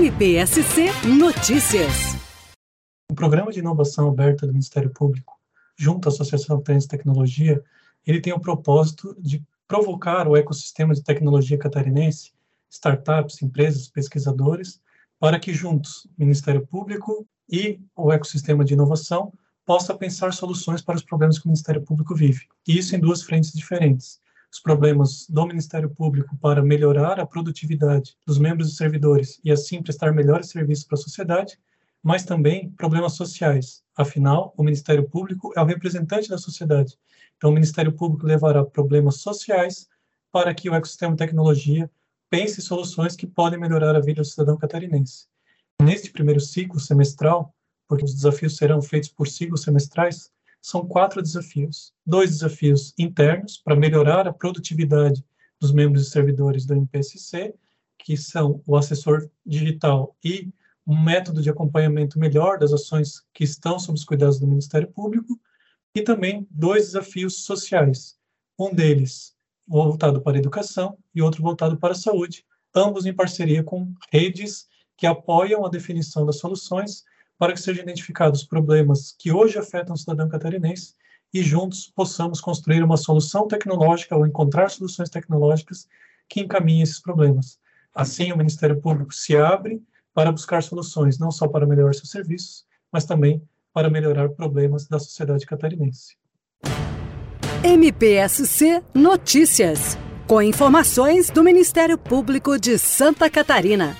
MPSC Notícias. O Programa de Inovação Aberta do Ministério Público, junto à Associação Trans Tecnologia, ele tem o propósito de provocar o ecossistema de tecnologia catarinense, startups, empresas, pesquisadores, para que juntos, Ministério Público e o ecossistema de inovação, possa pensar soluções para os problemas que o Ministério Público vive. E isso em duas frentes diferentes os problemas do Ministério Público para melhorar a produtividade dos membros e servidores e assim prestar melhores serviços para a sociedade, mas também problemas sociais. Afinal, o Ministério Público é o representante da sociedade. Então, o Ministério Público levará problemas sociais para que o ecossistema tecnologia pense soluções que podem melhorar a vida do cidadão catarinense. Neste primeiro ciclo semestral, porque os desafios serão feitos por ciclos semestrais, são quatro desafios. Dois desafios internos para melhorar a produtividade dos membros e servidores do MPSC, que são o assessor digital e um método de acompanhamento melhor das ações que estão sob os cuidados do Ministério Público, e também dois desafios sociais, um deles voltado para a educação e outro voltado para a saúde, ambos em parceria com redes que apoiam a definição das soluções para que sejam identificados problemas que hoje afetam o cidadão catarinense e juntos possamos construir uma solução tecnológica ou encontrar soluções tecnológicas que encaminhem esses problemas. Assim, o Ministério Público se abre para buscar soluções não só para melhorar seus serviços, mas também para melhorar problemas da sociedade catarinense. MPSC Notícias, com informações do Ministério Público de Santa Catarina.